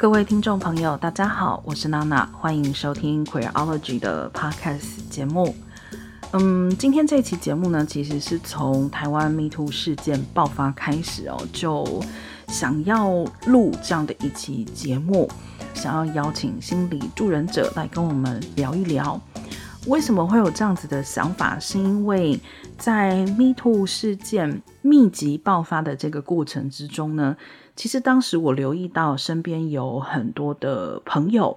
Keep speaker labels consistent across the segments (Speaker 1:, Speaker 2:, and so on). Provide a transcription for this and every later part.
Speaker 1: 各位听众朋友，大家好，我是娜娜，欢迎收听 Queerology 的 Podcast 节目。嗯，今天这期节目呢，其实是从台湾 Me Too 事件爆发开始哦，就想要录这样的一期节目，想要邀请心理助人者来跟我们聊一聊。为什么会有这样子的想法？是因为在 Me Too 事件密集爆发的这个过程之中呢，其实当时我留意到身边有很多的朋友，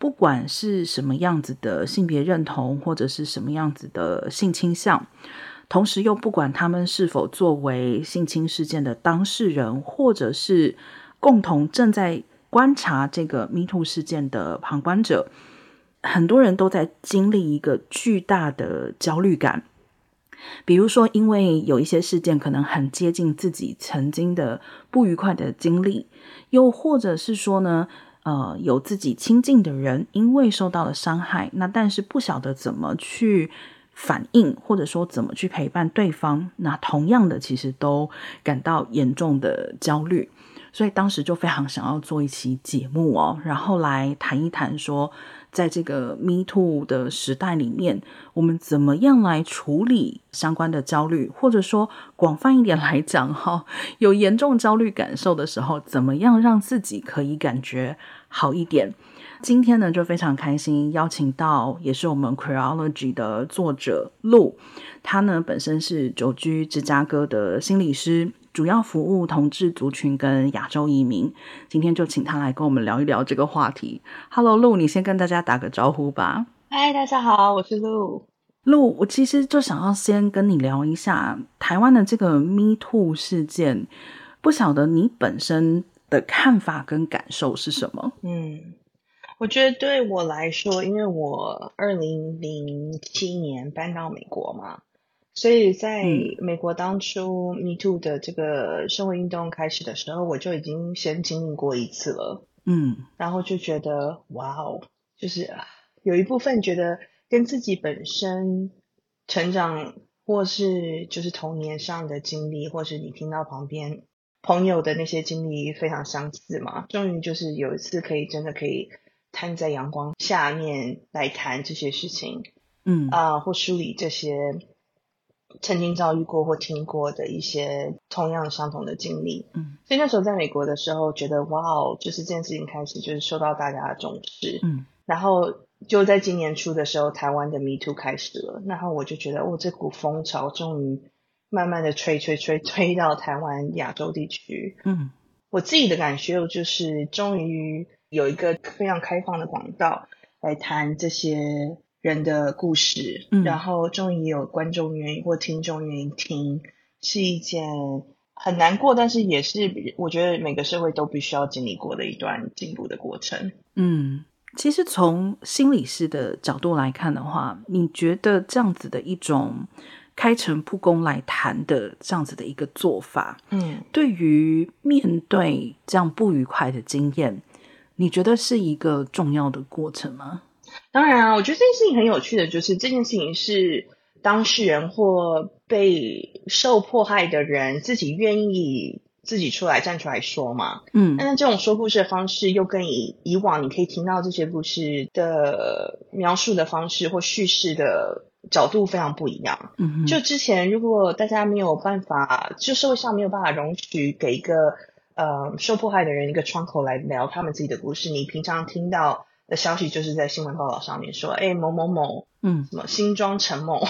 Speaker 1: 不管是什么样子的性别认同，或者是什么样子的性倾向，同时又不管他们是否作为性侵事件的当事人，或者是共同正在观察这个 Me Too 事件的旁观者，很多人都在经历一个巨大的焦虑感。比如说，因为有一些事件可能很接近自己曾经的不愉快的经历，又或者是说呢，呃，有自己亲近的人因为受到了伤害，那但是不晓得怎么去反应，或者说怎么去陪伴对方，那同样的其实都感到严重的焦虑，所以当时就非常想要做一期节目哦，然后来谈一谈说。在这个 Me Too 的时代里面，我们怎么样来处理相关的焦虑？或者说广泛一点来讲，哈，有严重焦虑感受的时候，怎么样让自己可以感觉好一点？今天呢，就非常开心邀请到也是我们 Creology 的作者陆，他呢本身是久居芝加哥的心理师。主要服务同志族群跟亚洲移民，今天就请他来跟我们聊一聊这个话题。Hello，露，你先跟大家打个招呼吧。
Speaker 2: 嗨，大家好，我是露
Speaker 1: 露，我其实就想要先跟你聊一下台湾的这个 Me Too 事件，不晓得你本身的看法跟感受是什么？
Speaker 2: 嗯，我觉得对我来说，因为我二零零七年搬到美国嘛。所以在美国当初 Me Too 的这个社会运动开始的时候，我就已经先经历过一次了，
Speaker 1: 嗯，
Speaker 2: 然后就觉得哇哦，就是有一部分觉得跟自己本身成长或是就是童年上的经历，或是你听到旁边朋友的那些经历非常相似嘛，终于就是有一次可以真的可以摊在阳光下面来谈这些事情，
Speaker 1: 嗯。
Speaker 2: 啊，或梳理这些。曾经遭遇过或听过的一些同样相同的经历，
Speaker 1: 嗯，
Speaker 2: 所以那时候在美国的时候，觉得哇哦，就是这件事情开始就是受到大家的重视，
Speaker 1: 嗯，
Speaker 2: 然后就在今年初的时候，台湾的 Me Too 开始了，然后我就觉得哦，这股风潮终于慢慢的吹吹吹吹到台湾亚洲地区，
Speaker 1: 嗯，
Speaker 2: 我自己的感觉就是终于有一个非常开放的管道来谈这些。人的故事，
Speaker 1: 嗯，
Speaker 2: 然后终于有观众愿意或听众愿意听，是一件很难过，但是也是我觉得每个社会都必须要经历过的一段进步的过程。
Speaker 1: 嗯，其实从心理师的角度来看的话，你觉得这样子的一种开诚布公来谈的这样子的一个做法，
Speaker 2: 嗯，
Speaker 1: 对于面对这样不愉快的经验，你觉得是一个重要的过程吗？
Speaker 2: 当然啊，我觉得这件事情很有趣的，就是这件事情是当事人或被受迫害的人自己愿意自己出来站出来说嘛。
Speaker 1: 嗯，
Speaker 2: 但是这种说故事的方式又跟以以往你可以听到这些故事的描述的方式或叙事的角度非常不一样。
Speaker 1: 嗯，
Speaker 2: 就之前如果大家没有办法，就社会上没有办法容许给一个呃受迫害的人一个窗口来聊他们自己的故事，你平常听到的消息就是在新闻报道上面说，哎，某某某，嗯，什么新庄陈某，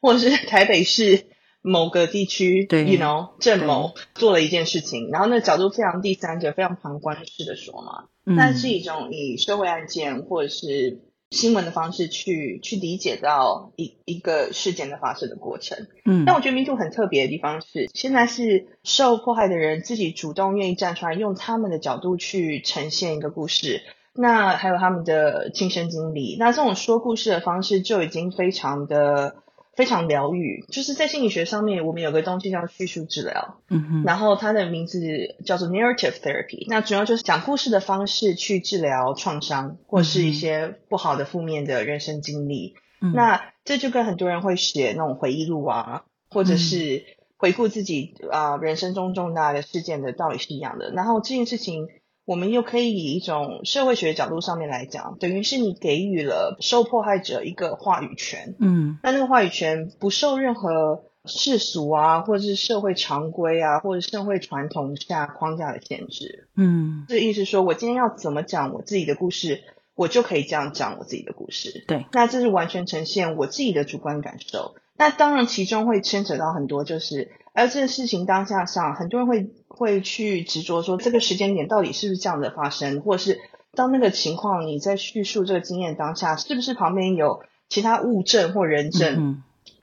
Speaker 2: 或者是台北市某个地区，对，you know，郑某做了一件事情，然后那个角度非常第三者、非常旁观式的说嘛，那、嗯、是一种以社会案件或者是新闻的方式去去理解到一一个事件的发生的过程。嗯，但我觉得民主很特别的地方是，现在是受迫害的人自己主动愿意站出来，用他们的角度去呈现一个故事。那还有他们的亲身经历，那这种说故事的方式就已经非常的非常疗愈。就是在心理学上面，我们有个东西叫叙述治疗，
Speaker 1: 嗯哼，
Speaker 2: 然后它的名字叫做 narrative therapy。那主要就是讲故事的方式去治疗创伤或是一些不好的负面的人生经历。嗯，那这就跟很多人会写那种回忆录啊，或者是回顾自己啊，呃，人生中重大的事件的道理是一样的。然后这件事情。我们又可以以一种社会学角度上面来讲，等于是你给予了受迫害者一个话语权。
Speaker 1: 嗯，
Speaker 2: 那那个话语权不受任何世俗啊，或者是社会常规啊，或者社会传统下框架的限制。
Speaker 1: 嗯，
Speaker 2: 这意思说我今天要怎么讲我自己的故事，我就可以这样讲我自己的故事。
Speaker 1: 对，
Speaker 2: 那这是完全呈现我自己的主观感受。那当然，其中会牵扯到很多，就是而这个事情当下上，很多人会。会去执着说这个时间点到底是不是这样的发生，或者是当那个情况你在叙述这个经验当下，是不是旁边有其他物证或人证？嗯，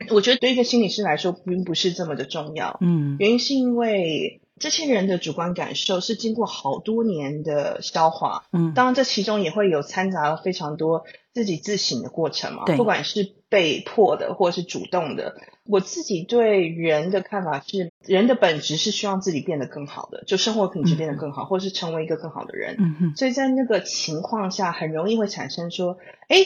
Speaker 2: 我觉得对一个心理师来说并不是这么的重要。
Speaker 1: 嗯，
Speaker 2: 原因是因为这些人的主观感受是经过好多年的消化。嗯，当然这其中也会有掺杂了非常多自己自省的过程嘛。对，不管是被迫的或者是主动的。我自己对人的看法是，人的本质是希望自己变得更好的，就生活品质变得更好，嗯、或是成为一个更好的人。嗯哼。所以在那个情况下，很容易会产生说，哎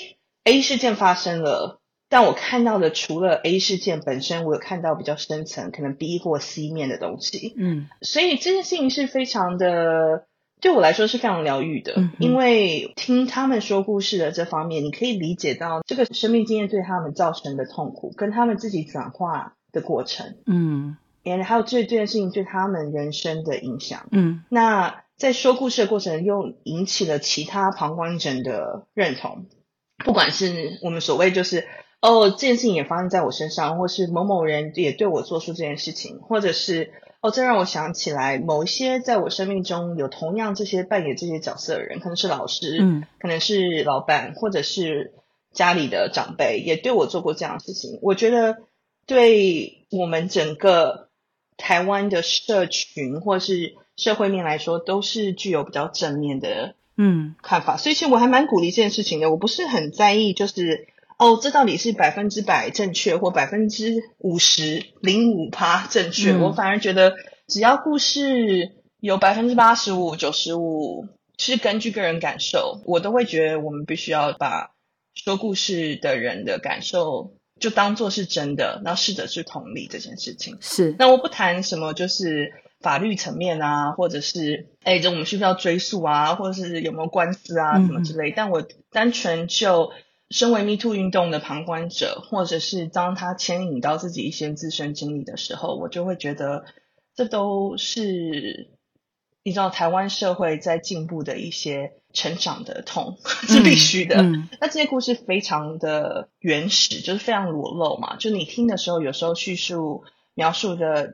Speaker 2: ，A 事件发生了，但我看到的除了 A 事件本身，我有看到比较深层，可能 B 或 C 面的东西。嗯。所以这件事情是非常的。对我来说是非常疗愈的，嗯，因为听他们说故事的这方面，你可以理解到这个生命经验对他们造成的痛苦，跟他们自己转化的过程，
Speaker 1: 嗯，
Speaker 2: 然后还有这这件事情对他们人生的影响，
Speaker 1: 嗯，
Speaker 2: 那在说故事的过程又引起了其他旁观者的认同，不管是我们所谓就是哦，这件事情也发生在我身上，或是某某人也对我做出这件事情，或者是。哦，这让我想起来，某一些在我生命中有同样这些扮演这些角色的人，可能是老师，
Speaker 1: 嗯，
Speaker 2: 可能是老板，或者是家里的长辈，也对我做过这样的事情。我觉得，对我们整个台湾的社群或是社会面来说，都是具有比较正面的嗯看法。嗯，所以，其实我还蛮鼓励这件事情的。我不是很在意，就是。哦，这到底是百分之百正确，或百分之五十零五趴正确？嗯。我反而觉得，只要故事有百分之八十五、九十五是根据个人感受，我都会觉得我们必须要把说故事的人的感受就当做是真的，然后试着去同理这件事情。
Speaker 1: 是。
Speaker 2: 那我不谈什么，就是法律层面啊，或者是哎，这我们需不需要追诉啊，或者是有没有官司啊，什么之类。嗯。但我单纯就。身为 Me Too 运动的旁观者，或者是当他牵引到自己一些自身经历的时候，我就会觉得这都是你知道台湾社会在进步的一些成长的痛，是必须的。嗯嗯。那这些故事非常的原始，就是非常裸露嘛。就你听的时候，有时候叙述描述的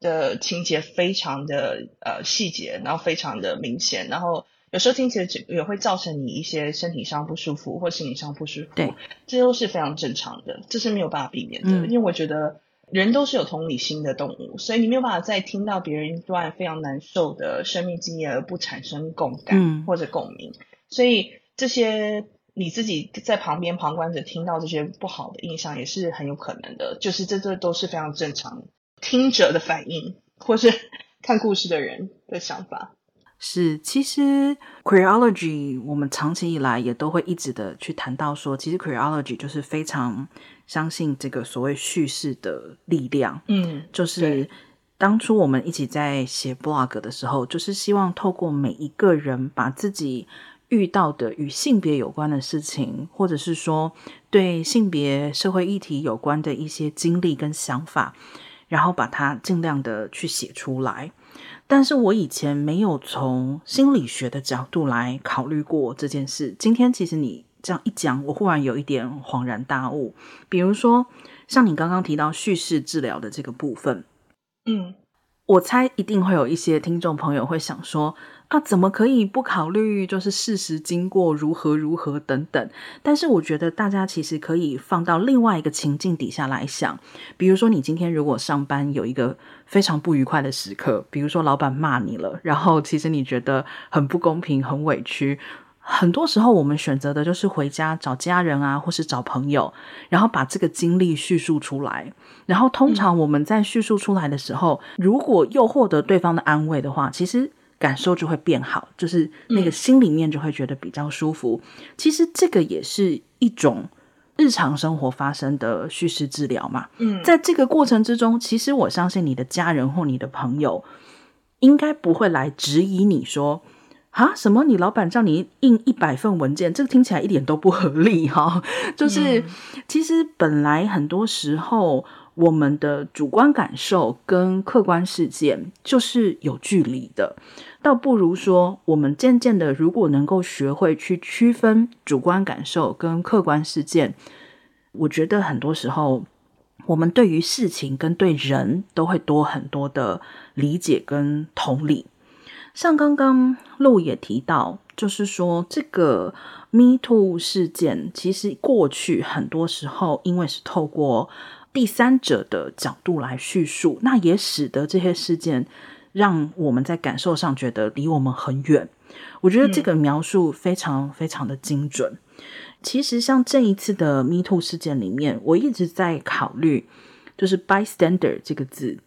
Speaker 2: 的情节非常的呃细节，然后非常的明显，然后。有时候听起来也会造成你一些身体上不舒服或心理上不舒服，
Speaker 1: 对，
Speaker 2: 这都是非常正常的，这是没有办法避免的。嗯，因为我觉得人都是有同理心的动物，所以你没有办法在听到别人一段非常难受的生命经验而不产生共感或者共鸣。嗯，所以这些你自己在旁边旁观者听到这些不好的印象也是很有可能的，就是这这都是非常正常听者的反应，或是 看故事的人的想法。
Speaker 1: 是，其实 Queerology 我们长期以来也都会一直的去谈到说，其实 Queerology 就是非常相信这个所谓叙事的力量。
Speaker 2: 嗯，
Speaker 1: 就是当初我们一起在写 blog 的时候，就是希望透过每一个人把自己遇到的与性别有关的事情，或者是说对性别社会议题有关的一些经历跟想法，然后把它尽量的去写出来。但是我以前没有从心理学的角度来考虑过这件事。今天其实你这样一讲，我忽然有一点恍然大悟。比如说，像你刚刚提到叙事治疗的这个部分，
Speaker 2: 嗯。
Speaker 1: 我猜一定会有一些听众朋友会想说啊，怎么可以不考虑就是事实经过如何如何等等？但是我觉得大家其实可以放到另外一个情境底下来想，比如说你今天如果上班有一个非常不愉快的时刻，比如说老板骂你了，然后其实你觉得很不公平、很委屈。很多时候，我们选择的就是回家找家人啊，或是找朋友，然后把这个经历叙述出来。然后，通常我们在叙述出来的时候，嗯，如果又获得对方的安慰的话，其实感受就会变好，就是那个心里面就会觉得比较舒服。嗯，其实这个也是一种日常生活发生的叙事治疗嘛。
Speaker 2: 嗯，
Speaker 1: 在这个过程之中，其实我相信你的家人或你的朋友应该不会来质疑你说。啊，什么？你老板叫你印一百份文件，这个听起来一点都不合理哈。就是、嗯、其实本来很多时候，我们的主观感受跟客观事件就是有距离的，倒不如说，我们渐渐的，如果能够学会去区分主观感受跟客观事件，我觉得很多时候，我们对于事情跟对人都会多很多的理解跟同理。像刚刚陆也提到，就是说这个 Me Too 事件，其实过去很多时候，因为是透过第三者的角度来叙述，那也使得这些事件让我们在感受上觉得离我们很远。我觉得这个描述非常非常的精准。嗯、其实像这一次的 Me Too 事件里面，我一直在考虑，就是 bystander 这个字。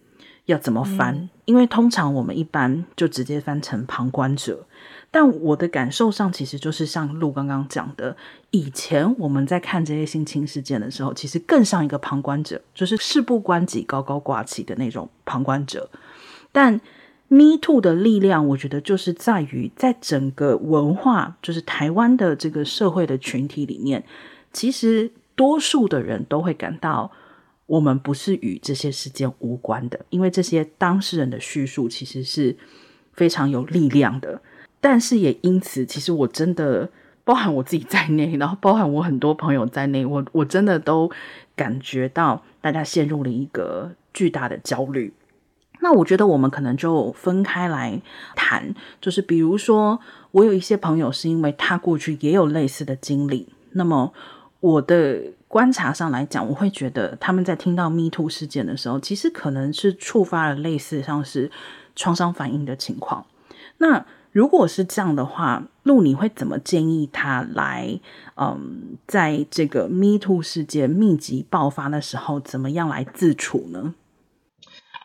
Speaker 1: 要怎么翻？嗯、因为通常我们一般就直接翻成旁观者，但我的感受上其实就是像陆刚刚讲的，以前我们在看这些性侵事件的时候，其实更像一个旁观者，就是事不关己、高高挂起的那种旁观者。但 Me Too 的力量，我觉得就是在于在整个文化，就是台湾的这个社会的群体里面，其实多数的人都会感到。我们不是与这些事件无关的，因为这些当事人的叙述其实是非常有力量的。但是也因此，其实我真的包含我自己在内，然后包含我很多朋友在内，我我真的都感觉到大家陷入了一个巨大的焦虑。那我觉得我们可能就分开来谈，就是比如说，我有一些朋友是因为他过去也有类似的经历，那么我的。观察上来讲，我会觉得他们在听到 Me Too 事件的时候，其实可能是触发了类似像是创伤反应的情况。那如果是这样的话，露你会怎么建议他来？嗯，在这个 Me Too 事件密集爆发的时候，怎么样来自处呢？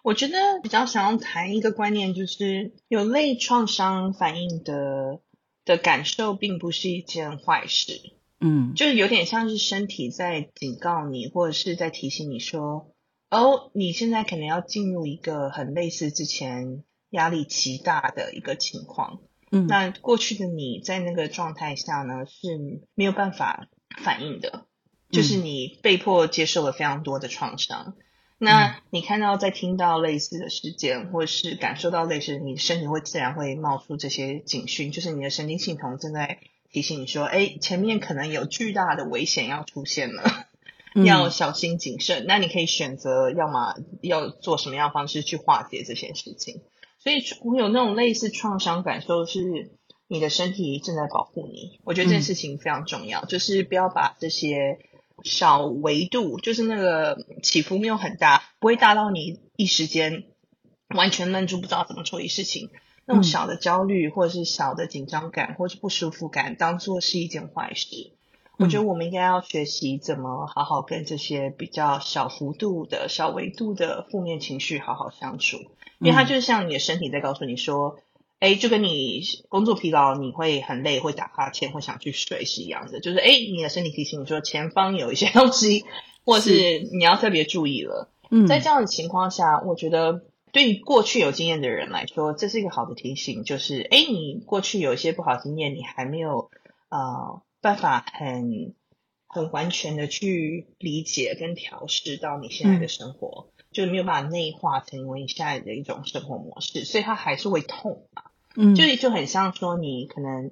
Speaker 2: 我觉得比较想要谈一个观念，就是有类创伤反应的的感受，并不是一件坏事。
Speaker 1: 嗯，
Speaker 2: 就是有点像是身体在警告你，或者是在提醒你说，哦，你现在可能要进入一个很类似之前压力极大的一个情况。嗯，那过去的你在那个状态下呢，是没有办法反应的，就是你被迫接受了非常多的创伤。嗯，那你看到在听到类似的事件，或者是感受到类似的，你身体会自然会冒出这些警讯，就是你的神经系统正在。提醒你说，哎，前面可能有巨大的危险要出现了，嗯、要小心谨慎。那你可以选择，要么要做什么样的方式去化解这些事情。所以，我有那种类似创伤感受，是你的身体正在保护你。我觉得这件事情非常重要，嗯、就是不要把这些小维度，就是那个起伏没有很大，不会大到你一时间完全愣住，不知道怎么处理事情。那种小的焦虑，或者是小的紧张感，或者是不舒服感，当做是一件坏事。我觉得我们应该要学习怎么好好跟这些比较小幅度的小维度的负面情绪好好相处，因为它就是像你的身体在告诉你说，哎，就跟你工作疲劳，你会很累，会打哈欠，会想去睡是一样的。就是哎，你的身体提醒你说前方有一些 东西，或是你要特别注意了。嗯，在这样的情况下，我觉得。对于过去有经验的人来说，这是一个好的提醒，就是，哎，你过去有一些不好经验，你还没有呃办法很很完全的去理解跟调试到你现在的生活，嗯、就是没有办法内化成为你现在的一种生活模式，所以它还是会痛嘛。嗯，就就很像说你可能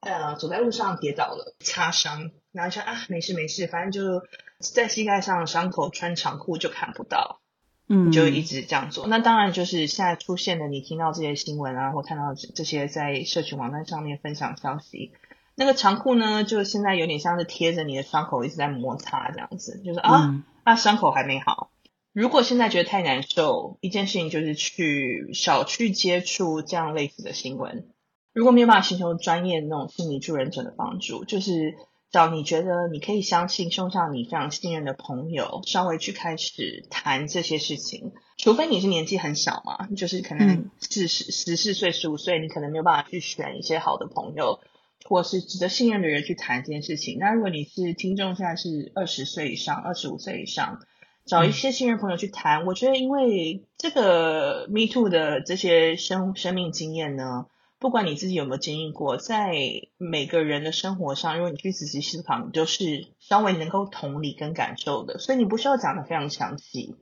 Speaker 2: 呃走在路上跌倒了，擦伤，然后说啊没事没事，反正就在膝盖上伤口穿长裤就看不到。嗯，就一直这样做。那当然就是现在出现的，你听到这些新闻啊，或看到这些在社群网站上面分享消息，那个长裤呢，就现在有点像是贴着你的伤口一直在摩擦这样子，就是啊，嗯、啊伤口还没好。如果现在觉得太难受，一件事情就是去少去接触这样类似的新闻。如果没有办法寻求专业的那种心理助人者的帮助，就是。找你觉得你可以相信、送上你非常信任的朋友，稍微去开始谈这些事情。除非你是年纪很小嘛，就是可能是十十四岁、十五岁，你可能没有办法去选一些好的朋友，或是值得信任的人去谈这件事情。那如果你是听众，现在是二十岁以上、二十五岁以上，找一些信任朋友去谈。我觉得，因为这个 Me Too 的这些生生命经验呢，不管你自己有没有经历过，在每个人的生活上，如果你去仔细思考，你就是稍微能够同理跟感受的，所以你不需要讲得非常详细。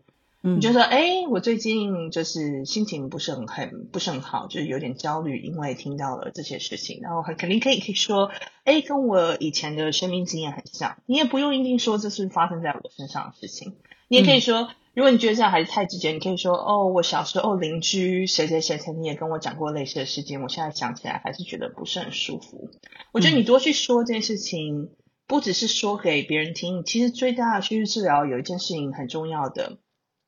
Speaker 2: 你就说，哎，我最近就是心情不是很很不是很好，就是有点焦虑，因为听到了这些事情。然后很肯定可以可以说，哎，跟我以前的生命经验很像。你也不用一定说这是发生在我身上的事情，你也可以说，如果你觉得这样还是太直接，你可以说，哦，我小时候邻居谁谁谁曾经也跟我讲过类似的事情，我现在想起来还是觉得不是很舒服。我觉得你多去说这件事情，不只是说给别人听，其实最大的趋势治疗有一件事情很重要的。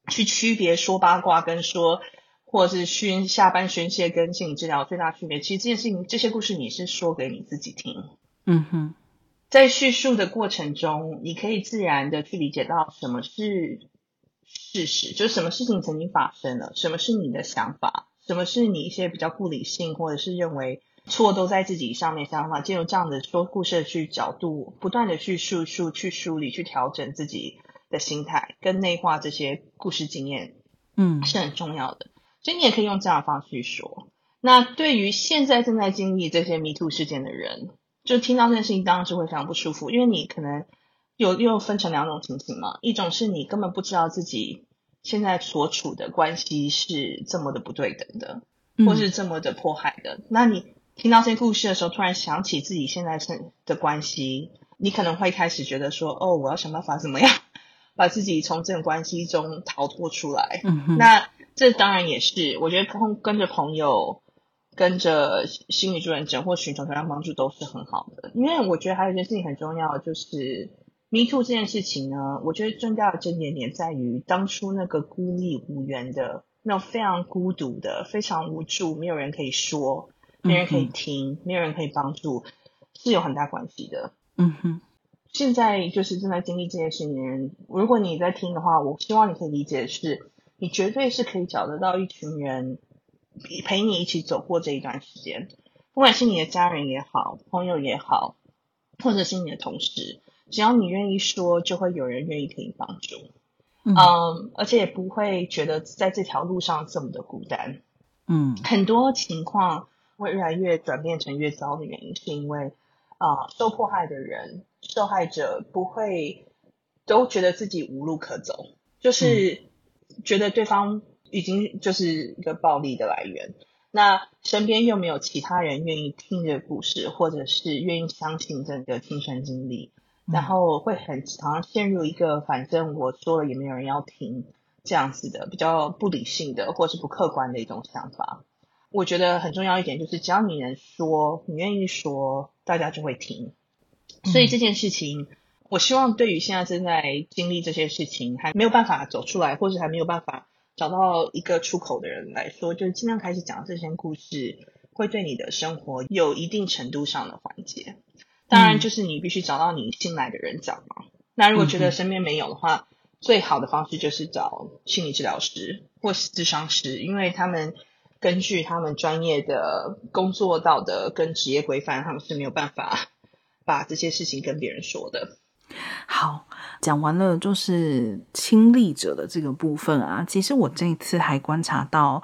Speaker 2: 去区别说八卦跟说，或者是宣下班宣泄跟心理治疗最大区别，其实这件事情这些故事你是说给你自己听。
Speaker 1: 嗯哼，
Speaker 2: 在叙述的过程中，你可以自然的去理解到什么是事实，就是什么事情曾经发生了，什么是你的想法，什么是你一些比较不理性或者是认为错都在自己上面想法，借由这样的说故事去角度，不断的去叙述、去梳理、去调整自己。的心态跟内化这些故事经验，嗯，是很重要的。所以你也可以用这样的方式去说。那对于现在正在经历这些 Me Too 事件的人，就听到这件事情，当然是会非常不舒服，因为你可能有又分成两种情形嘛。一种是你根本不知道自己现在所处的关系是这么的不对等的，或是这么的迫害的。嗯、那你听到这些故事的时候，突然想起自己现在是的关系，你可能会开始觉得说：“哦，我要想办法怎么样。”把自己从这种关系中逃脱出来，嗯，那这当然也是，我觉得跟跟着朋友、跟着心理助人者或寻求同样帮助都是很好的。因为我觉得还有一件事情很重要，就是 Me Too 这件事情呢，我觉得重要的症结点在于当初那个孤立无援的、那种非常孤独的、非常无助，没有人可以说，没人可以听，嗯、没有人可以帮助，是有很大关系的。嗯哼。现在就是正在经历这件事情的人。如果你在听的话，我希望你可以理解的是，你绝对是可以找得到一群人陪你一起走过这一段时间，不管是你的家人也好，朋友也好，或者是你的同事，只要你愿意说，就会有人愿意给你帮助。嗯，um, 而且也不会觉得在这条路上这么的孤单。嗯，很多情况会越来越转变成越糟的原因，是因为啊，uh, 受迫害的人。受害者不会都觉得自己无路可走，就是觉得对方已经就是一个暴力的来源，那身边又没有其他人愿意听这个故事，或者是愿意相信这个亲身经历，然后会很常常陷入一个反正我说了也没有人要听这样子的比较不理性的或是不客观的一种想法。我觉得很重要一点就是，只要你能说，你愿意说，大家就会听。所以这件事情，嗯、我希望对于现在正在经历这些事情还没有办法走出来，或是还没有办法找到一个出口的人来说，就是尽量开始讲这些故事，会对你的生活有一定程度上的缓解。当然，就是你必须找到你信赖的人讲嘛。嗯、那如果觉得身边没有的话，嗯、最好的方式就是找心理治疗师或是咨商师，因为他们根据他们专业的工作道德跟职业规范，他们是没有办法。把这些事情跟别人说的。
Speaker 1: 好，讲完了就是亲历者的这个部分啊。其实我这一次还观察到，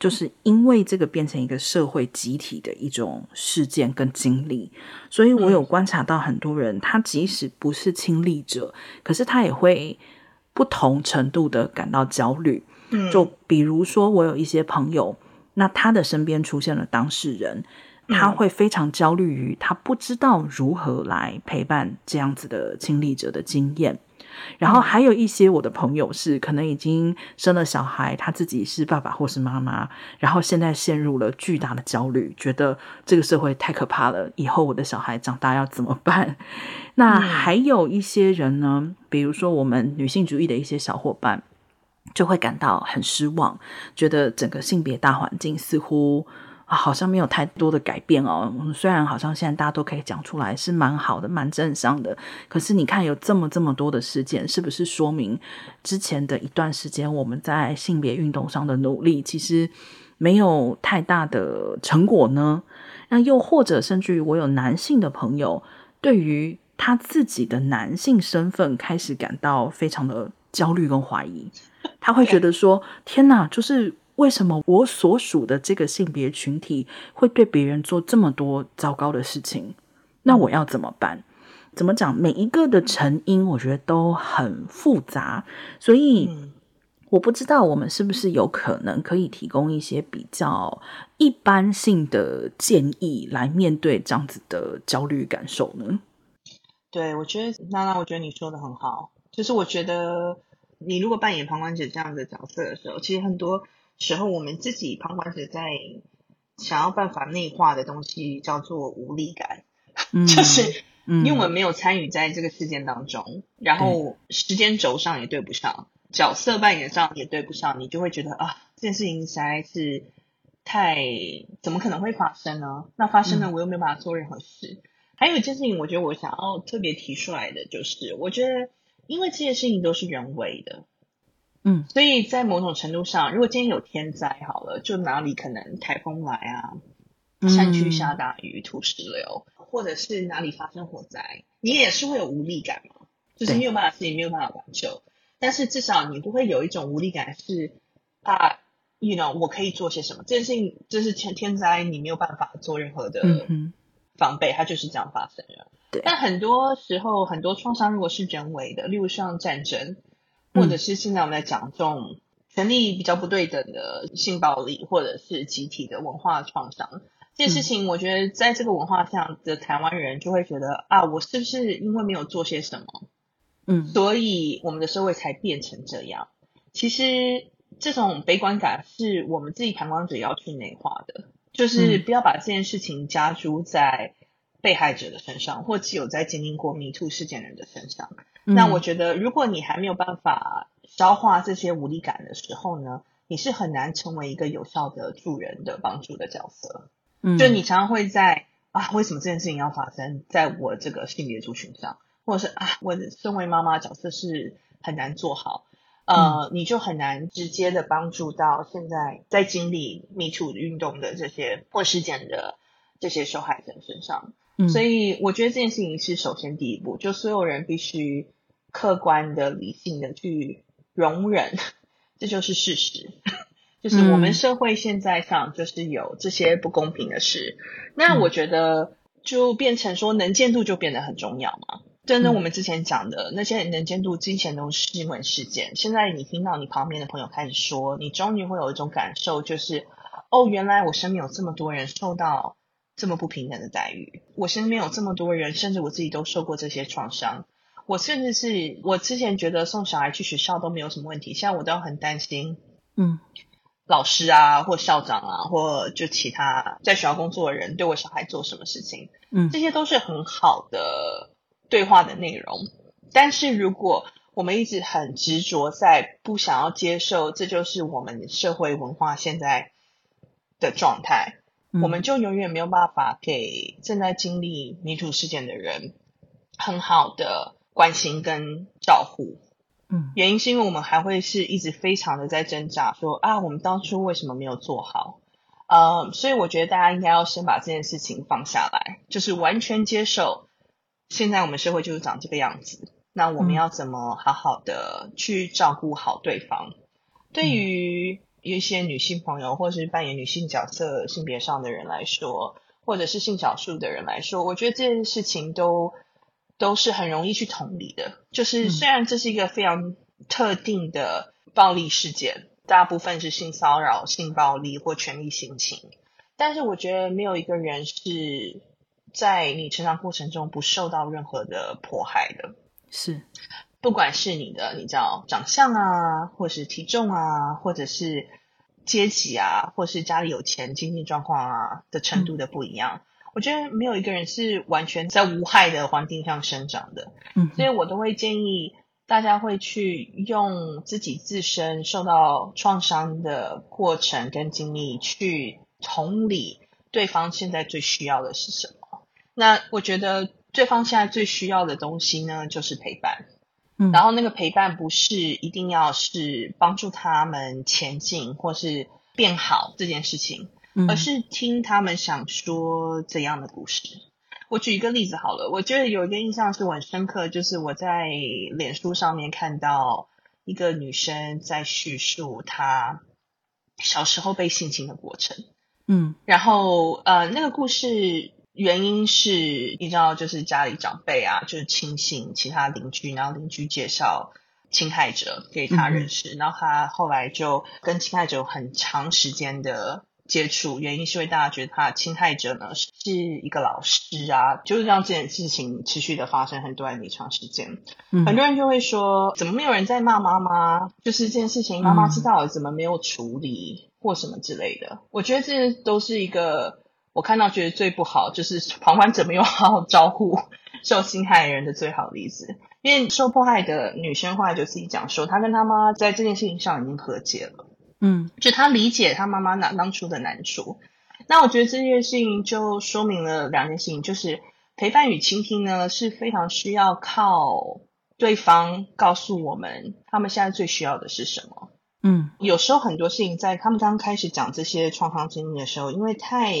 Speaker 1: 就是因为这个变成一个社会集体的一种事件跟经历，所以我有观察到很多人，他即使不是亲历者，可是他也会不同程度的感到焦虑。嗯，就比如说我有一些朋友，那他的身边出现了当事人。他会非常焦虑于他不知道如何来陪伴这样子的亲历者的经验，然后还有一些我的朋友是可能已经生了小孩，他自己是爸爸或是妈妈，然后现在陷入了巨大的焦虑，觉得这个社会太可怕了，以后我的小孩长大要怎么办？那还有一些人呢，比如说我们女性主义的一些小伙伴，就会感到很失望，觉得整个性别大环境似乎。好像没有太多的改变哦。虽然好像现在大家都可以讲出来，是蛮好的，蛮正常的。可是你看，有这么这么多的事件，是不是说明之前的一段时间我们在性别运动上的努力，其实没有太大的成果呢？那又或者，甚至于我有男性的朋友，对于他自己的男性身份开始感到非常的焦虑跟怀疑，他会觉得说：“天哪，就是。”为什么我所属的这个性别群体会对别人做这么多糟糕的事情？那我要怎么办？怎么讲？每一个的成因，我觉得都很复杂，所以我不知道我们是不是有可能可以提供一些比较一般性的建议来面对这样子的焦虑感受呢？
Speaker 2: 对，我觉得娜娜，我觉得你说的很好，就是我觉得你如果扮演旁观者这样的角色的时候，其实很多时候我们自己旁观者在想要办法内化的东西叫做无力感，嗯、就是因为我们没有参与在这个事件当中，然后时间轴上也对不上，角色扮演上也对不上，你就会觉得啊，这件事情实在是太怎么可能会发生呢？那发生了，我又没有办法做任何事。嗯还有一件事情，我觉得我想要特别提出来的，就是我觉得，因为这些事情都是人为的，
Speaker 1: 嗯，
Speaker 2: 所以在某种程度上，如果今天有天灾好了，就哪里可能台风来啊，山区下大雨、土石流，或者是哪里发生火灾，你也是会有无力感嘛，就是没有办法自己没有办法挽救，但是至少你不会有一种无力感是啊，you know，我可以做些什么？这件事情就是天天灾，你没有办法做任何的。
Speaker 1: 嗯
Speaker 2: 防备，它就是这样发生的。
Speaker 1: 对，
Speaker 2: 但很多时候，很多创伤如果是人为的，例如像战争，或者是现在我们在讲这种权力比较不对等的性暴力，或者是集体的文化创伤，这件事情，我觉得在这个文化下的台湾人就会觉得啊，我是不是因为没有做些什么，
Speaker 1: 嗯，
Speaker 2: 所以我们的社会才变成这样？其实这种悲观感是我们自己旁观者要去内化的。就是不要把这件事情加诸在被害者的身上，或只有在经历过 MeToo 事件人的身上。嗯。那我觉得，如果你还没有办法消化这些无力感的时候呢，你是很难成为一个有效的助人的帮助的角色。嗯，就你常常会在啊，为什么这件事情要发生在我这个性别族群上，或者是啊，我身为妈妈角色是很难做好。呃，你就很难直接的帮助到现在在经历 MeToo 运动的这些或事件的这些受害者身上。嗯，所以我觉得这件事情是首先第一步，就所有人必须客观的、理性的去容忍，这就是事实，就是我们社会现在上就是有这些不公平的事。那我觉得就变成说能见度就变得很重要嘛。真的，我们之前讲的那些能见度之前都是新闻事件。现在你听到你旁边的朋友开始说，你终于会有一种感受，就是哦，原来我身边有这么多人受到这么不平等的待遇，我身边有这么多人，甚至我自己都受过这些创伤。我甚至是我之前觉得送小孩去学校都没有什么问题，现在我都很担心，嗯，老师啊，或校长啊，或就其他在学校工作的人对我小孩做什么事情，嗯，这些都是很好的。对话的内容，但是如果我们一直很执着在不想要接受，这就是我们社会文化现在的状态，嗯，我们就永远没有办法给正在经历 MeToo 事件的人很好的关心跟照顾。嗯，原因是因为我们还会是一直非常的在挣扎说，说啊，我们当初为什么没有做好？呃，所以我觉得大家应该要先把这件事情放下来，就是完全接受。现在我们社会就是长这个样子，那我们要怎么好好的去照顾好对方？嗯、对于一些女性朋友，或是扮演女性角色性别上的人来说，或者是性少数的人来说，我觉得这件事情都都是很容易去同理的。就是虽然这是一个非常特定的暴力事件，大部分是性骚扰、性暴力或权力性侵，但是我觉得没有一个人是。在你成长过程中不受到任何的迫害的，
Speaker 1: 是，
Speaker 2: 不管是你的你叫长相啊，或是体重啊，或者是阶级啊，或是家里有钱、经济状况啊的程度的不一样，嗯，我觉得没有一个人是完全在无害的环境上生长的。嗯，所以我都会建议大家会去用自己自身受到创伤的过程跟经历去同理对方现在最需要的是什么。那我觉得对方现在最需要的东西呢，就是陪伴。嗯，然后那个陪伴不是一定要是帮助他们前进或是变好这件事情，嗯，而是听他们想说怎样的故事。我举一个例子好了，我觉得有一个印象是我很深刻，就是我在脸书上面看到一个女生在叙述她小时候被性侵的过程。
Speaker 1: 嗯，
Speaker 2: 然后呃，那个故事原因是你知道，就是家里长辈啊，就是亲信、其他邻居，然后邻居介绍侵害者给他认识，嗯、然后他后来就跟侵害者有很长时间的接触，原因是因为大家觉得他侵害者呢是一个老师啊，就是让这件事情持续的发生很短很长时间。嗯、很多人就会说，怎么没有人在骂妈妈？就是这件事情妈妈知道了，怎么没有处理？嗯或什么之类的，我觉得这都是一个我看到觉得最不好，就是旁观者没有好好招呼 受侵害的人的最好例子。因为受迫害的女生后来就自己讲说，她跟她妈在这件事情上已经和解了，
Speaker 1: 嗯，
Speaker 2: 就她理解她妈妈那当初的难处。那我觉得这件事情就说明了两件事情，就是陪伴与倾听呢是非常需要靠对方告诉我们他们现在最需要的是什么。
Speaker 1: 嗯，
Speaker 2: 有时候很多事情在他们刚开始讲这些创伤经历的时候，因为太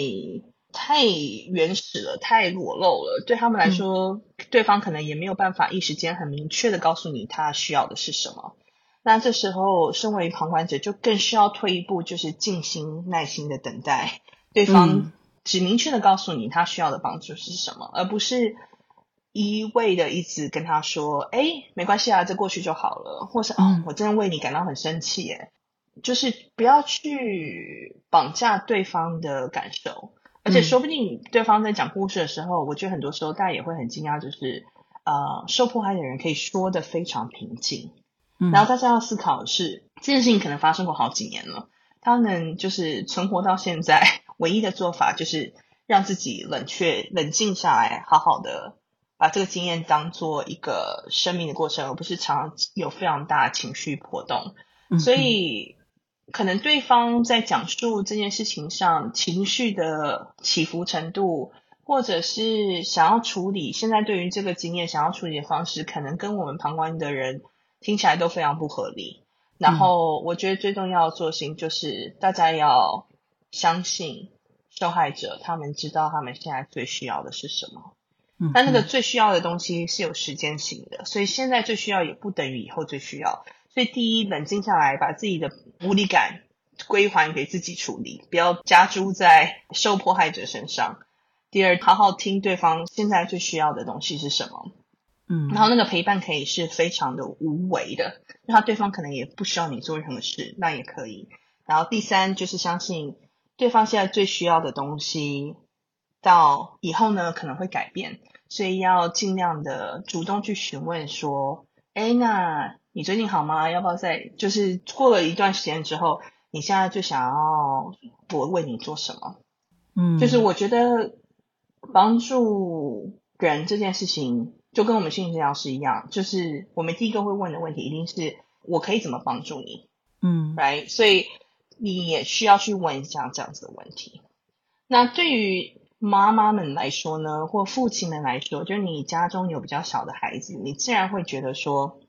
Speaker 2: 太原始了，太裸露了，对他们来说，嗯、对方可能也没有办法一时间很明确的告诉你他需要的是什么。那这时候，身为旁观者就更需要退一步，就是静心耐心的等待对方只明确的告诉你他需要的帮助是什么，嗯、而不是。一味的一直跟他说：“哎，没关系啊，这过去就好了。”或是“哦，我真的为你感到很生气。”耶，就是不要去绑架对方的感受，而且说不定对方在讲故事的时候，嗯、我觉得很多时候大家也会很惊讶，就是呃，受迫害的人可以说得非常平静。嗯、然后大家要思考的是，这件事情可能发生过好几年了，他能就是存活到现在，唯一的做法就是让自己冷却、冷静下来，好好的。把这个经验当做一个生命的过程，而不是常常有非常大的情绪波动。嗯、所以，可能对方在讲述这件事情上情绪的起伏程度，或者是想要处理现在对于这个经验想要处理的方式，可能跟我们旁观的人听起来都非常不合理。然后，我觉得最重要的做事情就是大家要相信受害者，他们知道他们现在最需要的是什么。但那个最需要的东西是有时间性的，所以现在最需要也不等于以后最需要。所以第一，冷静下来，把自己的无力感归还给自己处理，不要加诸在受迫害者身上。第二，好好听对方现在最需要的东西是什么。嗯，然后那个陪伴可以是非常的无为的，那他对方可能也不需要你做任何事，那也可以。然后第三，就是相信对方现在最需要的东西，到以后呢可能会改变。所以要尽量的主动去询问说，哎，那你最近好吗？要不要再就是过了一段时间之后，你现在最想要我为你做什么？嗯，就是我觉得帮助人这件事情，就跟我们心理治疗师一样，就是我们第一个会问的问题一定是我可以怎么帮助你？嗯，right，所以你也需要去问一下这样子的问题。那对于妈妈们来说呢，或父亲们来说，就是你家中有比较小的孩子，你自然会觉得说，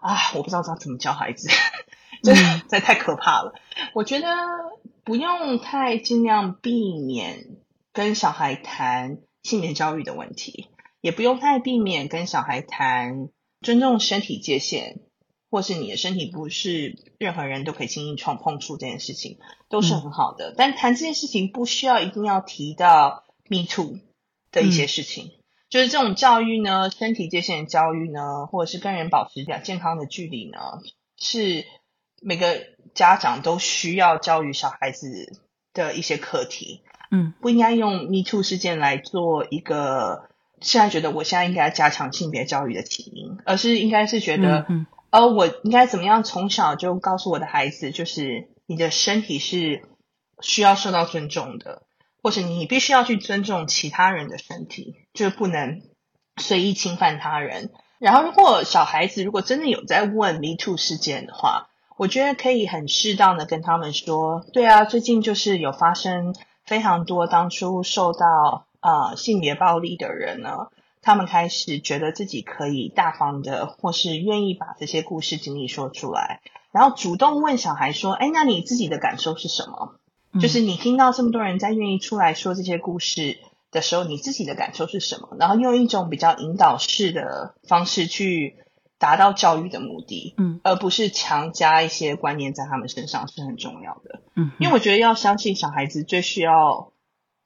Speaker 2: 啊，我不知道怎么教孩子，真的这太可怕了。我觉得不用太尽量避免跟小孩谈性别教育的问题，也不用太避免跟小孩谈尊重身体界限。或是你的身体不是任何人都可以轻易触碰触这件事情，都是很好的。嗯、但谈这件事情不需要一定要提到 Me Too 的一些事情，嗯、就是这种教育呢，身体界限的教育呢，或者是跟人保持比较健康的距离呢，是每个家长都需要教育小孩子的一些课题。嗯，不应该用 Me Too 事件来做一个现在觉得我现在应该加强性别教育的起因，而是应该是觉得。嗯嗯而我应该怎么样从小就告诉我的孩子，就是你的身体是需要受到尊重的，或者你必须要去尊重其他人的身体，就是不能随意侵犯他人。然后，如果小孩子如果真的有在问 Me Too 事件的话，我觉得可以很适当的跟他们说，对啊，最近就是有发生非常多当初受到啊、性别暴力的人呢。他们开始觉得自己可以大方的，或是愿意把这些故事经历说出来，然后主动问小孩说：“哎，那你自己的感受是什么？嗯、就是你听到这么多人在愿意出来说这些故事的时候，你自己的感受是什么？”然后用一种比较引导式的方式去达到教育的目的，
Speaker 1: 嗯，
Speaker 2: 而不是强加一些观念在他们身上是很重要的，
Speaker 1: 嗯，
Speaker 2: 因为我觉得要相信小孩子最需要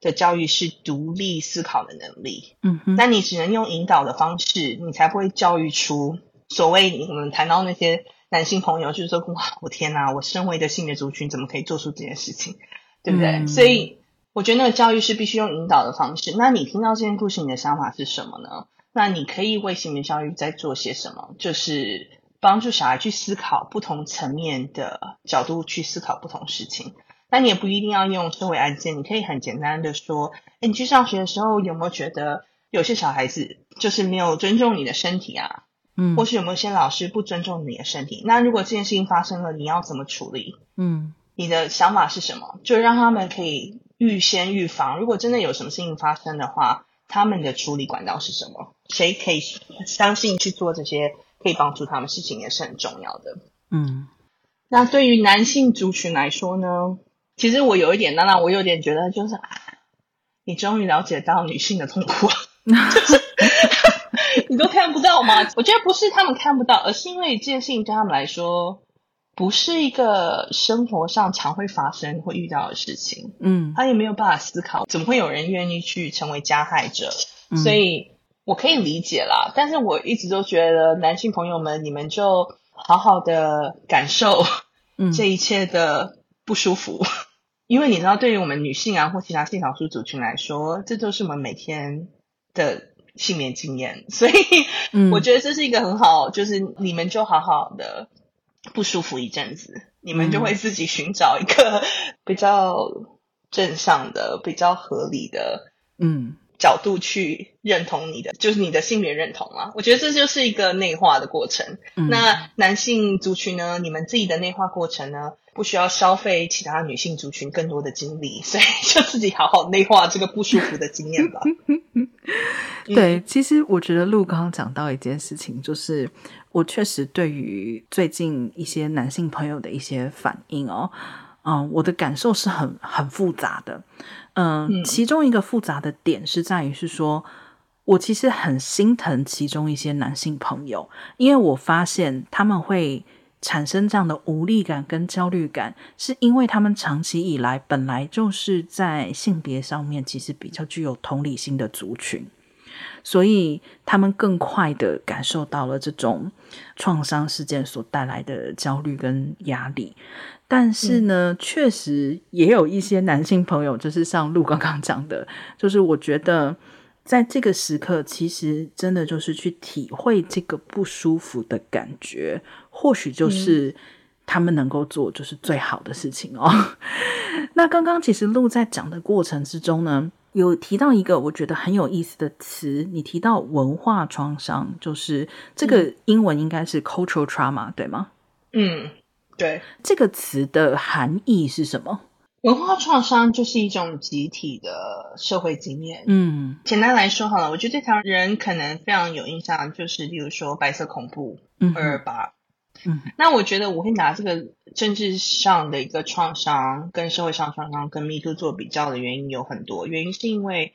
Speaker 2: 的教育是独立思考的能力，
Speaker 1: 嗯哼，
Speaker 2: 那你只能用引导的方式，你才不会教育出所谓你们谈到那些男性朋友，就是说哇，我天哪，我身为一个性别族群，怎么可以做出这件事情，对不对？
Speaker 1: 嗯，
Speaker 2: 所以我觉得那个教育是必须用引导的方式。那你听到这件故事，你的想法是什么呢？那你可以为性别教育在做些什么？就是帮助小孩去思考不同层面的角度去思考不同事情。那你也不一定要用社会案件，你可以很简单的说：哎，你去上学的时候有没有觉得有些小孩子就是没有尊重你的身体啊？
Speaker 1: 嗯，
Speaker 2: 或是有没有些老师不尊重你的身体？那如果这件事情发生了，你要怎么处理？
Speaker 1: 嗯，
Speaker 2: 你的想法是什么？就让他们可以预先预防，如果真的有什么事情发生的话，他们的处理管道是什么？谁可以相信去做这些可以帮助他们事情也是很重要的。
Speaker 1: 嗯，
Speaker 2: 那对于男性族群来说呢？其实我有一点，当然我有点觉得就是，啊、你终于了解到女性的痛苦，就 是你都看不到吗？我觉得不是他们看不到，而是因为这件事情对他们来说不是一个生活上常会发生会遇到的事情。
Speaker 1: 嗯，
Speaker 2: 他也没有办法思考，怎么会有人愿意去成为加害者？
Speaker 1: 嗯、
Speaker 2: 所以我可以理解啦，但是我一直都觉得男性朋友们，你们就好好的感受这一切的不舒服。嗯因为你知道，对于我们女性啊，或其他性少数族群来说，这就是我们每天的性别经验，所以我觉得这是一个很好，就是你们就好好的不舒服一阵子，你们就会自己寻找一个比较正向的、比较合理的，嗯。角度去认同你的，就是你的性别认同啊。我觉得这就是一个内化的过程。嗯、那男性族群呢？你们自己的内化过程呢？不需要消费其他女性族群更多的精力，所以就自己好好内化这个不舒服的经验吧。
Speaker 1: 对，其实我觉得陆刚刚讲到一件事情，就是我确实对于最近一些男性朋友的一些反应哦，嗯，我的感受是很很复杂的。嗯，其中一个复杂的点是在于是说，我其实很心疼其中一些男性朋友，因为我发现他们会产生这样的无力感跟焦虑感，是因为他们长期以来本来就是在性别上面其实比较具有同理心的族群，所以他们更快的感受到了这种创伤事件所带来的焦虑跟压力。但是呢，嗯、确实也有一些男性朋友，就是像陆刚刚讲的，就是我觉得在这个时刻，其实真的就是去体会这个不舒服的感觉，或许就是他们能够做就是最好的事情哦。嗯、那刚刚其实陆在讲的过程之中呢，有提到一个我觉得很有意思的词，你提到文化创伤，就是这个英文应该是 cultural trauma，对吗？
Speaker 2: 嗯。对，
Speaker 1: 这个词的含义是什么？
Speaker 2: 文化创伤就是一种集体的社会经验。嗯，简单来说好了，我觉得这条人可能非常有印象，就是例如说白色恐怖二二八。嗯，那我觉得我会拿这个政治上的一个创伤跟社会上创伤跟 Me Too 做比较的原因有很多，原因是因为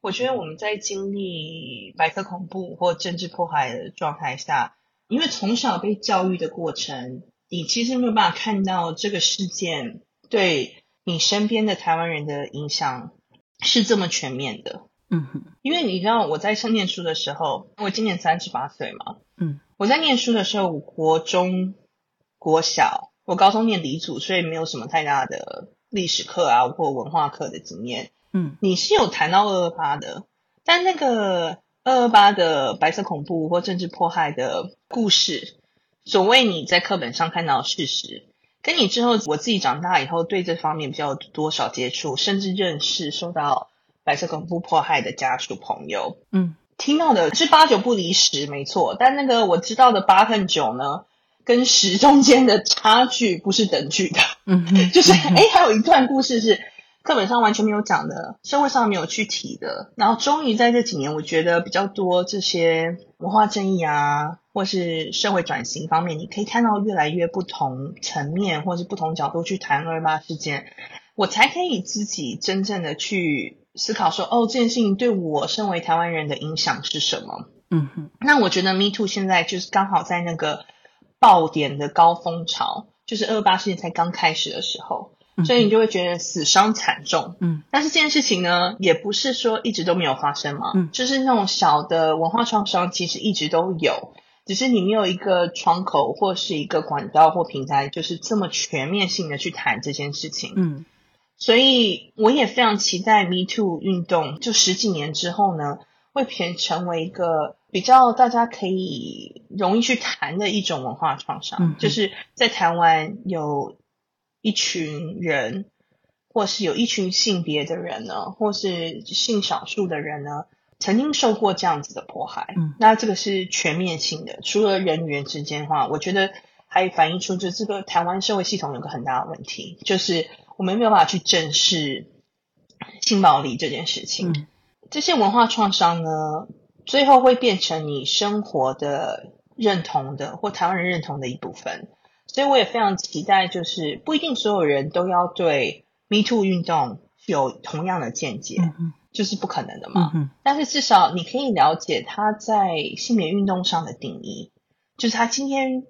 Speaker 2: 我觉得我们在经历白色恐怖或政治迫害的状态下，因为从小被教育的过程。你其实没有办法看到这个事件对你身边的台湾人的影响是这么全面的，嗯哼，因为你知道我在上念书的时候，我今年三十八岁嘛，嗯，我在念书的时候，我国中、国小，我高中念理组，所以没有什么太大的历史课啊或文化课的经验，嗯，你是有谈到二二八的，但那个二二八的白色恐怖或政治迫害的故事。所谓你在课本上看到的事实，跟你之后我自己长大以后对这方面比较多少接触，甚至认识受到白色恐怖迫害的家属朋友，嗯，听到的是八九不离十，没错。但那个我知道的八跟九呢，跟十中间的差距不是等距的，嗯哼，就是诶还有一段故事是课本上完全没有讲的，社会上没有去提的。然后终于在这几年，我觉得比较多这些文化正义啊。或是社会转型方面，你可以看到越来越不同层面，或是不同角度去谈二二八事件，我才可以自己真正的去思考说，哦，这件事情对我身为台湾人的影响是什么？
Speaker 1: 嗯哼，
Speaker 2: 那我觉得 Me Too 现在就是刚好在那个爆点的高峰潮，就是二八事件才刚开始的时候，嗯、所以你就会觉得死伤惨重。嗯，但是这件事情呢，也不是说一直都没有发生嘛，嗯，就是那种小的文化创伤其实一直都有，只是你没有一个窗口或是一个管道或平台，就是这么全面性的去谈这件事情。嗯。所以我也非常期待 Me Too 运动，就十几年之后呢，会变成为一个比较大家可以容易去谈的一种文化创伤。嗯、就是在台湾有一群人，或是有一群性别的人呢，或是性少数的人呢，曾经受过这样子的迫害。嗯，那这个是全面性的，除了人与人之间的话，我觉得还反映出就这个台湾社会系统有个很大的问题，就是。我们没有办法去正视性暴力这件事情，嗯、这些文化创伤呢，最后会变成你生活的认同的或台湾人认同的一部分。所以我也非常期待，就是不一定所有人都要对 Me Too 运动有同样的见解，就是不可能的嘛。嗯、但是至少你可以了解他在性别运动上的定义，就是他今天。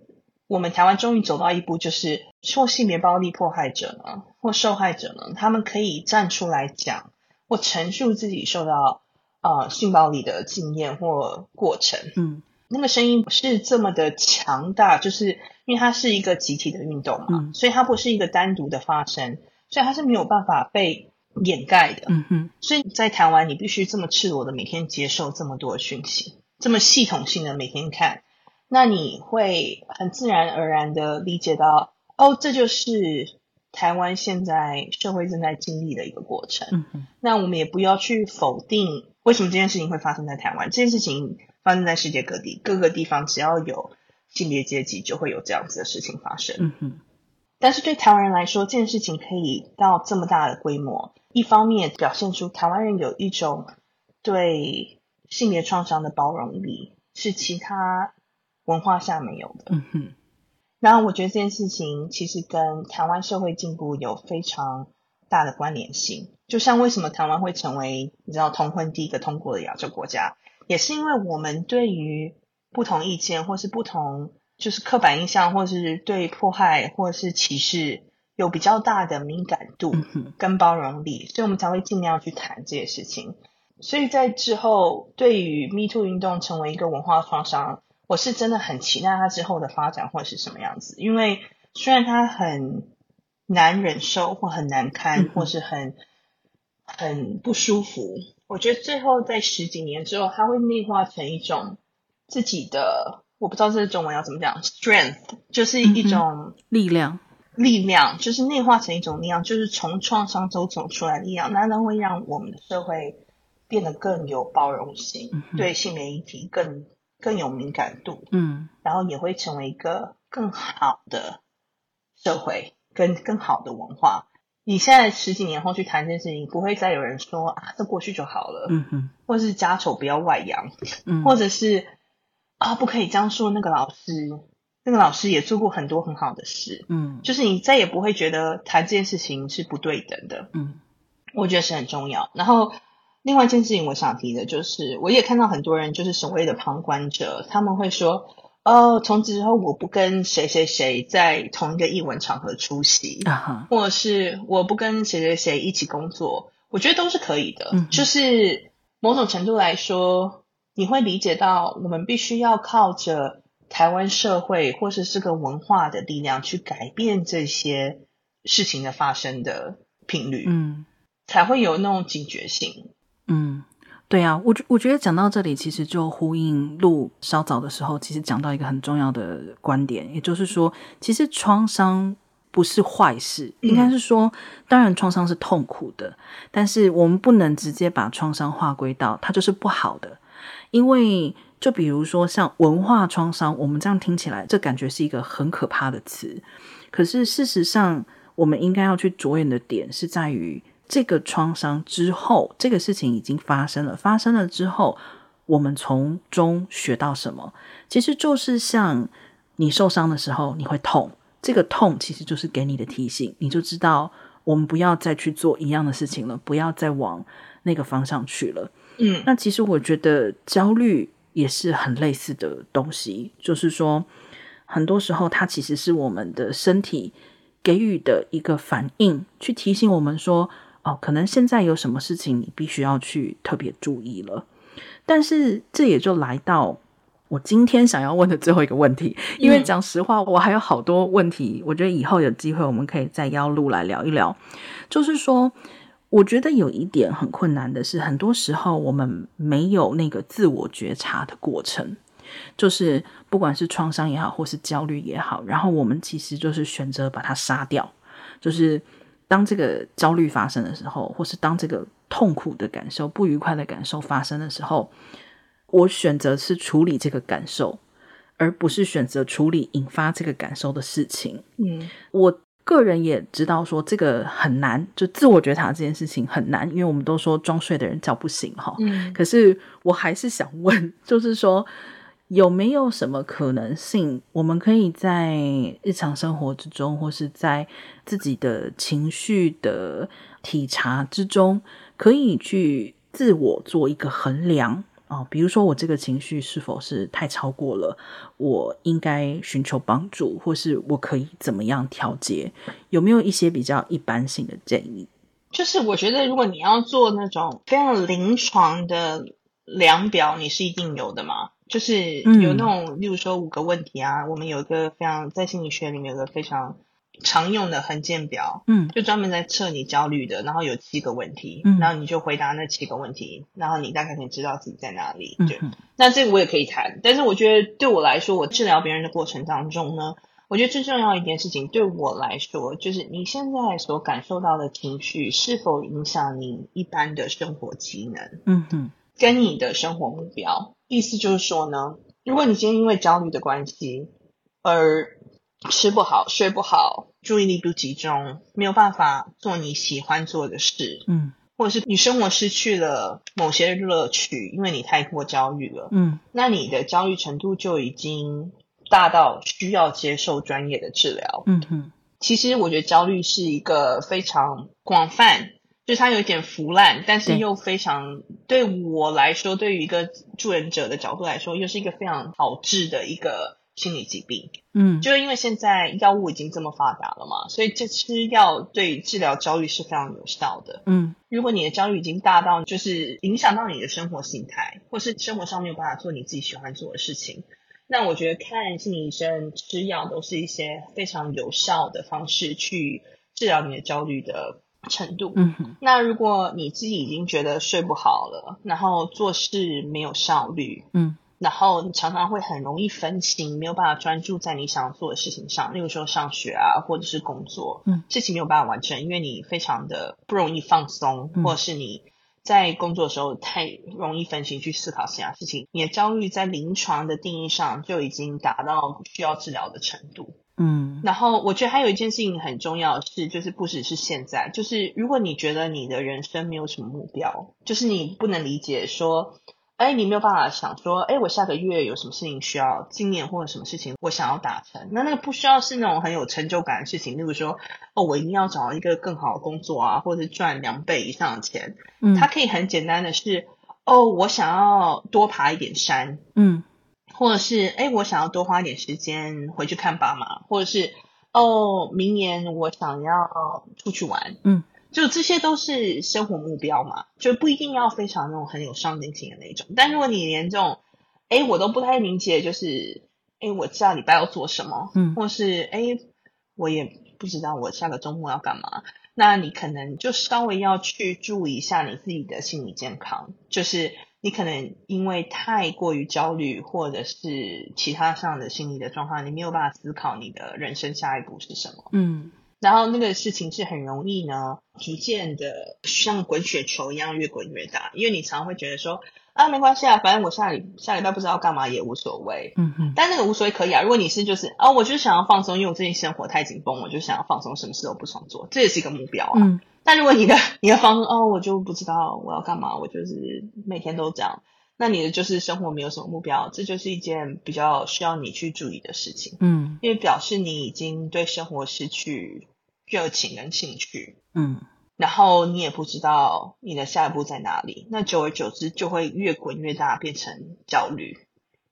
Speaker 2: 我们台湾终于走到一步，就是受性别暴力迫害者呢，或受害者呢，他们可以站出来讲或陈述自己受到呃性暴力的经验或过程。嗯，那个声音是这么的强大，就是因为它是一个集体的运动嘛，嗯，所以它不是一个单独的发生，所以它是没有办法被掩盖的。嗯哼，所以在台湾，你必须这么赤裸的每天接受这么多的讯息，这么系统性的每天看。那你会很自然而然的理解到，哦，这就是台湾现在社会正在经历的一个过程。嗯哼。那我们也不要去否定为什么这件事情会发生在台湾，这件事情发生在世界各地，各个地方只要有性别阶级，就会有这样子的事情发生。嗯哼。但是对台湾人来说，这件事情可以到这么大的规模，一方面表现出台湾人有一种对性别创伤的包容力，是其他。文化下没有的，嗯哼。然后我觉得这件事情其实跟台湾社会进步有非常大的关联性。就像为什么台湾会成为你知道同婚第一个通过的亚洲国家，也是因为我们对于不同意见或是不同就是刻板印象，或是对迫害或是歧视有比较大的敏感度跟包容力，所以我们才会尽量去谈这些事情。所以在之后，对于 Me Too 运动成为一个文化创伤。我是真的很期待他之后的发展会是什么样子，因为虽然他很难忍受或很难堪或是很很不舒服，我觉得最后在十几年之后，他会内化成一种自己的，我不知道这个中文要怎么讲，strength 就是一种
Speaker 1: 力量，
Speaker 2: 力量就是内化成一种力量，就是从创伤中走出来的力量，那那会让我们的社会变得更有包容性，对性别议题更。更有敏感度，嗯，然后也会成为一个更好的社会，跟更好的文化。你现在十几年后去谈这件事情，不会再有人说啊，这过去就好了，嗯哼，或者是家丑不要外扬，嗯，或者是啊，不可以这样说。那个老师，那个老师也做过很多很好的事，嗯，就是你再也不会觉得谈这件事情是不对等的，嗯，我觉得是很重要。然后。另外一件事情，我想提的就是，我也看到很多人就是所谓的旁观者，他们会说：“哦，从此之后我不跟谁谁谁在同一个艺文场合出席，uh huh. 或者是我不跟谁谁谁一起工作。”我觉得都是可以的。嗯、就是某种程度来说，你会理解到，我们必须要靠着台湾社会或是这个文化的力量去改变这些事情的发生的频率，嗯，才会有那种警觉性。
Speaker 1: 嗯，对啊，我我觉得讲到这里，其实就呼应路稍早的时候，其实讲到一个很重要的观点，也就是说，其实创伤不是坏事，应该是说，当然创伤是痛苦的，但是我们不能直接把创伤划归到它就是不好的，因为就比如说像文化创伤，我们这样听起来，这感觉是一个很可怕的词，可是事实上，我们应该要去着眼的点是在于。这个创伤之后，这个事情已经发生了。发生了之后，我们从中学到什么？其实就是像你受伤的时候，你会痛。这个痛其实就是给你的提醒，你就知道我们不要再去做一样的事情了，不要再往那个方向去了。嗯，那其实我觉得焦虑也是很类似的东西，就是说，很多时候它其实是我们的身体给予的一个反应，去提醒我们说，哦，可能现在有什么事情你必须要去特别注意了。但是这也就来到我今天想要问的最后一个问题，因为讲实话，我还有好多问题，我觉得以后有机会我们可以再邀路来聊一聊。就是说，我觉得有一点很困难的是，很多时候我们没有那个自我觉察的过程，就是不管是创伤也好，或是焦虑也好，然后我们其实就是选择把它杀掉。就是当这个焦虑发生的时候，或是当这个痛苦的感受、不愉快的感受发生的时候。我选择是处理这个感受，而不是选择处理引发这个感受的事情。
Speaker 2: 嗯，
Speaker 1: 我个人也知道说这个很难，就自我觉察这件事情很难，因为我们都说装睡的人叫不醒哈。
Speaker 2: 嗯，
Speaker 1: 可是我还是想问，就是说有没有什么可能性，我们可以在日常生活之中，或是在自己的情绪的体察之中，可以去自我做一个衡量？啊、哦，比如说我这个情绪是否是太超过了？我应该寻求帮助，或是我可以怎么样调节？有没有一些比较一般性的建议？
Speaker 2: 就是我觉得，如果你要做那种非常临床的量表，你是一定有的嘛？就是有那种，嗯、例如说五个问题啊，我们有一个非常在心理学里面有个非常。常用的横线表，嗯，就专门在测你焦虑的，然后有七个问题，嗯，然后你就回答那七个问题，然后你大概可以知道自己在哪里，对。嗯，那这个我也可以谈，但是我觉得对我来说，我治疗别人的过程当中呢，我觉得最重要一件事情对我来说，就是你现在所感受到的情绪是否影响你一般的生活机能，嗯哼，跟你的生活目标。意思就是说呢，如果你今天因为焦虑的关系而吃不好，睡不好，注意力不集中，没有办法做你喜欢做的事，嗯，或者是你生活失去了某些乐趣，因为你太过焦虑了，嗯，那你的焦虑程度就已经大到需要接受专业的治疗，嗯哼。其实我觉得焦虑是一个非常广泛，就是它有点腐烂，但是又非常对我来说，对于一个助人者的角度来说，又是一个非常好治的一个。心理疾病，嗯，就是因为现在药物已经这么发达了嘛，所以这吃药对治疗焦虑是非常有效的，嗯。如果你的焦虑已经大到就是影响到你的生活形态，或是生活上没有办法做你自己喜欢做的事情，那我觉得看心理医生、吃药都是一些非常有效的方式去治疗你的焦虑的程度。嗯哼。那如果你自己已经觉得睡不好了，然后做事没有效率，嗯。然后你常常会很容易分心，没有办法专注在你想要做的事情上，例如说上学啊，或者是工作，嗯，事情没有办法完成，因为你非常的不容易放松，嗯，或者是你在工作的时候太容易分心去思考其他事情，你的焦虑在临床的定义上就已经达到需要治疗的程度，嗯。然后我觉得还有一件事情很重要的是，就是不只是现在，就是如果你觉得你的人生没有什么目标，就是你不能理解说。哎，你没有办法想说，哎，我下个月有什么事情需要，今年或者什么事情我想要达成，那那个不需要是那种很有成就感的事情，例如说，哦，我一定要找一个更好的工作啊，或者是赚两倍以上的钱。嗯，它可以很简单的是，哦，我想要多爬一点山，嗯，或者是，哎，我想要多花一点时间回去看爸妈，或者是，哦，明年我想要出去玩，嗯。就这些都是生活目标嘛，就不一定要非常那种很有上进心的那种。但如果你连这种，哎，我都不太理解，就是，哎，我下礼拜要做什么，嗯，或是，哎，我也不知道我下个周末要干嘛，那你可能就稍微要去注意一下你自己的心理健康，就是你可能因为太过于焦虑，或者是其他上的心理的状况，你没有办法思考你的人生下一步是什么，嗯。然后那个事情是很容易呢，逐渐的像滚雪球一样越滚越大，因为你常会觉得说啊，没关系啊，反正我下礼下礼拜不知道干嘛也无所谓，嗯嗯，但那个无所谓可以啊。如果你是就是啊，我就是想要放松，因为我最近生活太紧绷，我就想要放松，什么事都不想做，这也是一个目标啊。嗯，但如果你的你的放松哦，我就不知道我要干嘛，我就是每天都这样。那你的就是生活没有什么目标，这就是一件比较需要你去注意的事情。嗯，因为表示你已经对生活失去热情跟兴趣。嗯，然后你也不知道你的下一步在哪里，那久而久之就会越滚越大，变成焦虑。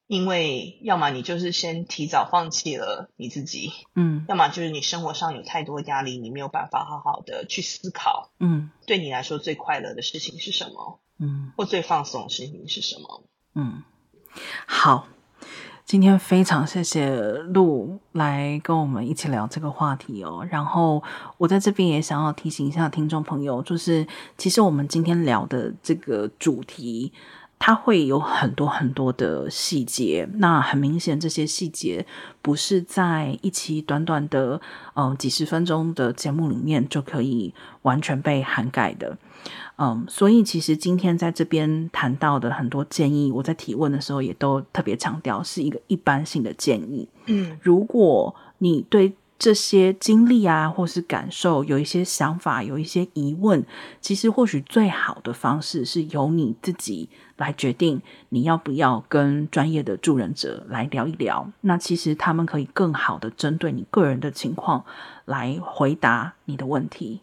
Speaker 2: 因为要么你就是先提早放弃了你自己，
Speaker 1: 嗯，
Speaker 2: 要么就是你生活上有太多压力，你没有办法好好的去思考，
Speaker 1: 嗯，
Speaker 2: 对你来说最快乐的事情是什么？
Speaker 1: 嗯，
Speaker 2: 或最放松的事情是什么？
Speaker 1: 嗯，好，今天非常谢谢路来跟我们一起聊这个话题哦。然后我在这边也想要提醒一下听众朋友，就是其实我们今天聊的这个主题。它会有很多很多的细节，那很明显，这些细节不是在一期短短的嗯几十分钟的节目里面就可以完全被涵盖的，嗯，所以其实今天在这边谈到的很多建议，我在提问的时候也都特别强调是一个一般性的建议，
Speaker 2: 嗯，
Speaker 1: 如果你对。这些经历啊，或是感受，有一些想法，有一些疑问，其实或许最好的方式是由你自己来决定，你要不要跟专业的助人者来聊一聊。那其实他们可以更好的针对你个人的情况来回答你的问题。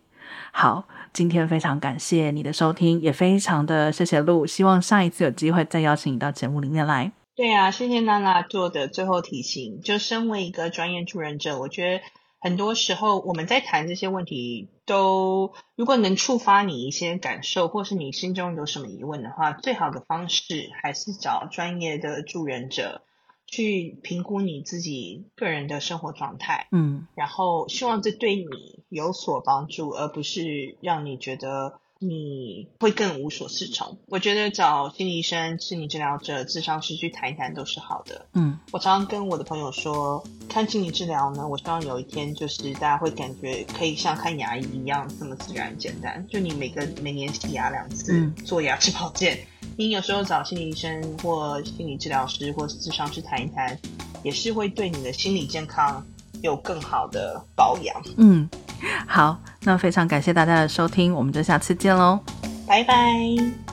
Speaker 1: 好，今天非常感谢你的收听，也非常的谢谢路，希望下一次有机会再邀请你到节目里面来。
Speaker 2: 对啊，谢谢娜娜做的最后提醒。就身为一个专业助人者，我觉得很多时候我们在谈这些问题，都如果能触发你一些感受，或是你心中有什么疑问的话，最好的方式还是找专业的助人者去评估你自己个人的生活状态。
Speaker 1: 嗯，
Speaker 2: 然后希望这对你有所帮助，而不是让你觉得。你会更无所适从。我觉得找心理医生、心理治疗者、智商师去谈一谈都是好的。
Speaker 1: 嗯，
Speaker 2: 我常常跟我的朋友说，看心理治疗呢，我希望有一天就是大家会感觉可以像看牙医一样这么自然简单。就你每个每年洗牙两次，嗯、做牙齿保健，你有时候找心理医生或心理治疗师或是咨商师谈一谈，也是会对你的心理健康有更好的保养。
Speaker 1: 嗯。好，那非常感谢大家的收听，我们就下次见喽，
Speaker 2: 拜拜。